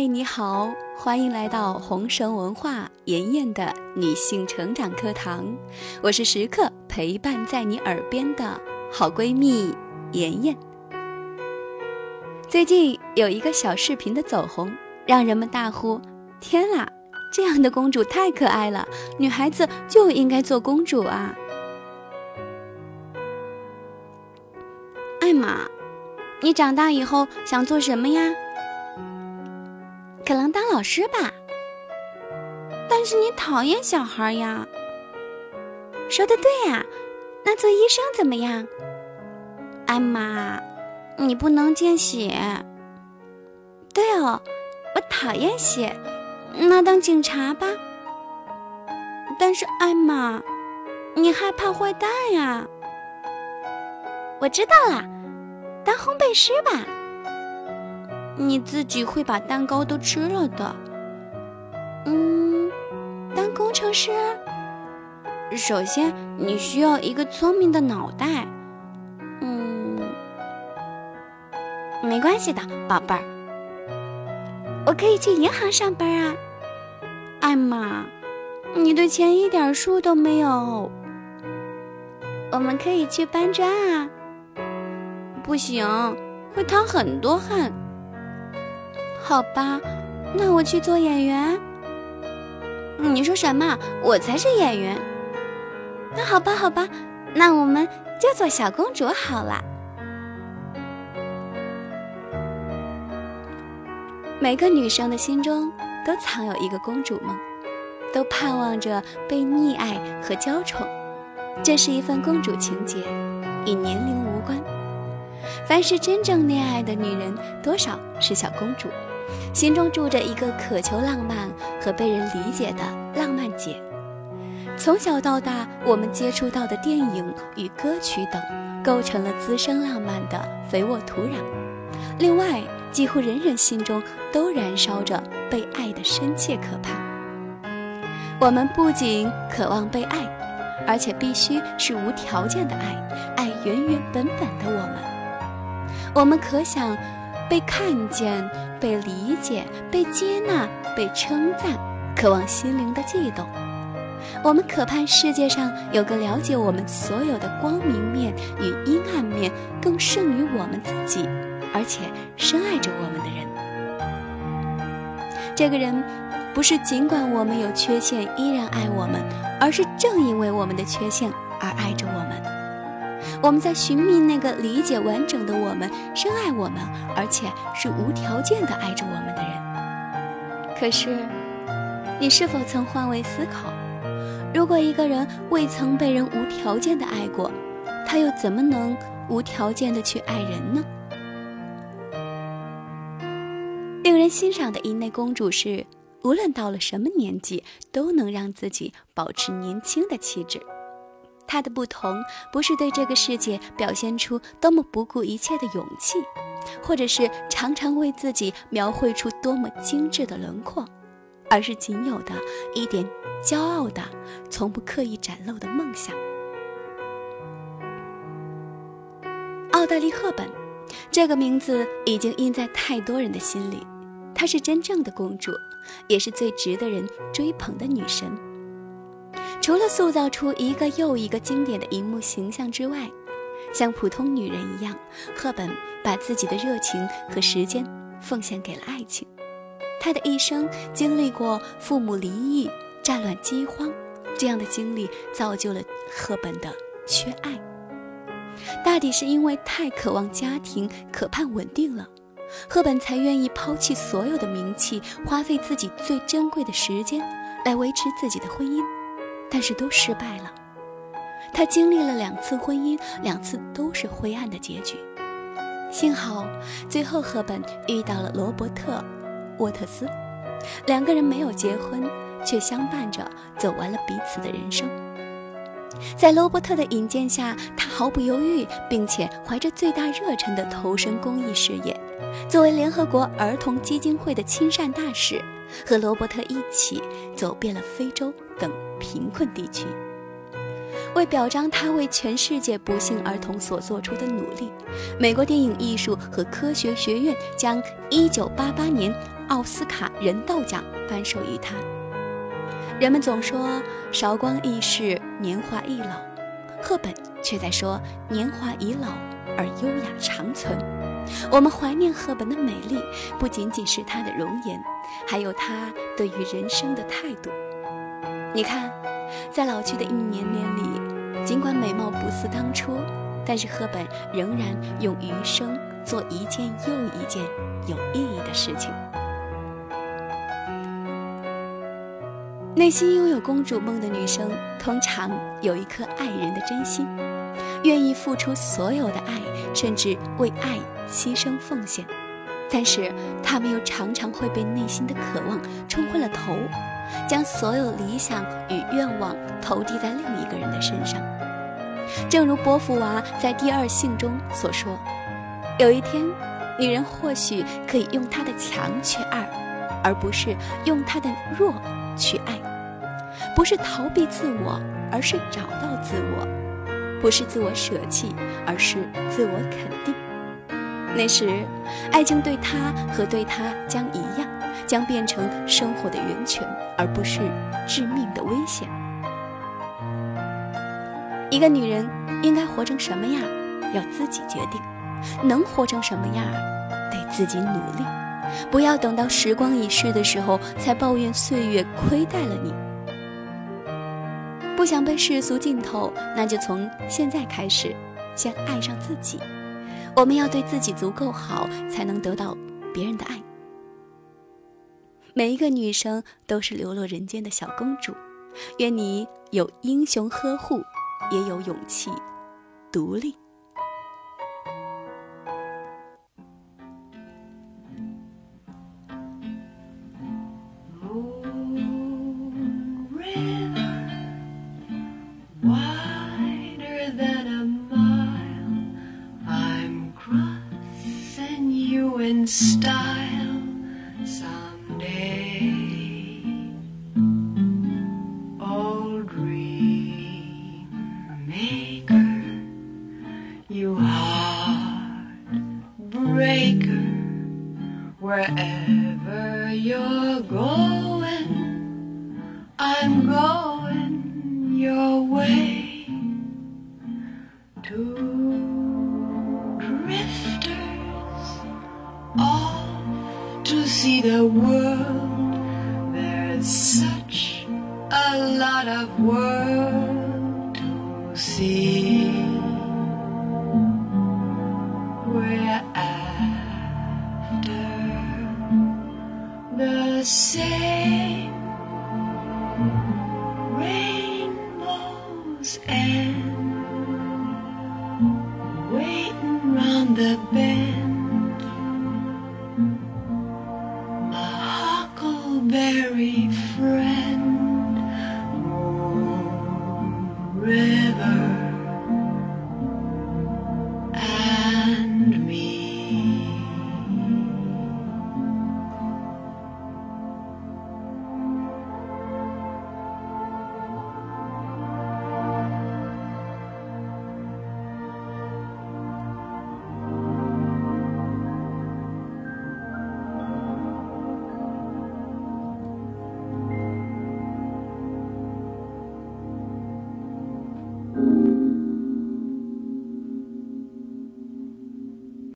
嗨，你好，欢迎来到红绳文化妍妍的女性成长课堂。我是时刻陪伴在你耳边的好闺蜜妍妍。最近有一个小视频的走红，让人们大呼：“天啦，这样的公主太可爱了！女孩子就应该做公主啊！”艾玛，你长大以后想做什么呀？可能当老师吧，但是你讨厌小孩呀。说的对呀，那做医生怎么样？艾玛，你不能见血。对哦，我讨厌血。那当警察吧。但是艾玛，你害怕坏蛋呀。我知道了，当烘焙师吧。你自己会把蛋糕都吃了的。嗯，当工程师，首先你需要一个聪明的脑袋。嗯，没关系的，宝贝儿，我可以去银行上班啊。艾玛，你对钱一点数都没有。我们可以去搬砖啊。不行，会淌很多汗。好吧，那我去做演员。你说什么？我才是演员。那好吧，好吧，那我们就做小公主好了。每个女生的心中都藏有一个公主梦，都盼望着被溺爱和娇宠。这是一份公主情结，与年龄无关。凡是真正恋爱的女人，多少是小公主。心中住着一个渴求浪漫和被人理解的浪漫姐。从小到大，我们接触到的电影与歌曲等，构成了滋生浪漫的肥沃土壤。另外，几乎人人心中都燃烧着被爱的深切渴盼。我们不仅渴望被爱，而且必须是无条件的爱，爱原原本本的我们。我们可想。被看见、被理解、被接纳、被称赞，渴望心灵的悸动。我们渴盼世界上有个了解我们所有的光明面与阴暗面，更胜于我们自己，而且深爱着我们的人。这个人，不是尽管我们有缺陷依然爱我们，而是正因为我们的缺陷而爱着我们。我们在寻觅那个理解完整的我们，深爱我们，而且是无条件的爱着我们的人。可是，你是否曾换位思考？如果一个人未曾被人无条件的爱过，他又怎么能无条件的去爱人呢？令人欣赏的一类公主是，无论到了什么年纪，都能让自己保持年轻的气质。他的不同，不是对这个世界表现出多么不顾一切的勇气，或者是常常为自己描绘出多么精致的轮廓，而是仅有的一点骄傲的、从不刻意展露的梦想。奥黛丽·赫本，这个名字已经印在太多人的心里。她是真正的公主，也是最值得人追捧的女神。除了塑造出一个又一个经典的荧幕形象之外，像普通女人一样，赫本把自己的热情和时间奉献给了爱情。她的一生经历过父母离异、战乱、饥荒这样的经历，造就了赫本的缺爱。大抵是因为太渴望家庭、渴盼稳定了，赫本才愿意抛弃所有的名气，花费自己最珍贵的时间来维持自己的婚姻。但是都失败了。他经历了两次婚姻，两次都是灰暗的结局。幸好最后赫本遇到了罗伯特·沃特斯，两个人没有结婚，却相伴着走完了彼此的人生。在罗伯特的引荐下，他毫不犹豫，并且怀着最大热忱地投身公益事业，作为联合国儿童基金会的亲善大使，和罗伯特一起走遍了非洲等。贫困地区，为表彰他为全世界不幸儿童所做出的努力，美国电影艺术和科学学院将1988年奥斯卡人道奖颁授于他。人们总说韶光易逝，年华易老，赫本却在说年华已老而优雅长存。我们怀念赫本的美丽，不仅仅是她的容颜，还有她对于人生的态度。你看，在老去的一年年里，尽管美貌不似当初，但是赫本仍然用余生做一件又一件有意义的事情。内心拥有公主梦的女生，通常有一颗爱人的真心，愿意付出所有的爱，甚至为爱牺牲奉献。但是，她们又常常会被内心的渴望冲昏了头。将所有理想与愿望投递在另一个人的身上，正如波伏娃在《第二性》中所说：“有一天，女人或许可以用她的强去爱，而不是用她的弱去爱；不是逃避自我，而是找到自我；不是自我舍弃，而是自我肯定。那时，爱情对她和对他将一样。”将变成生活的源泉，而不是致命的危险。一个女人应该活成什么样，要自己决定；能活成什么样，得自己努力。不要等到时光已逝的时候，才抱怨岁月亏待了你。不想被世俗浸透，那就从现在开始，先爱上自己。我们要对自己足够好，才能得到别人的爱。每一个女生都是流落人间的小公主，愿你有英雄呵护，也有勇气独立。A lot of world to see. We're after the same rainbows and waiting round the bend.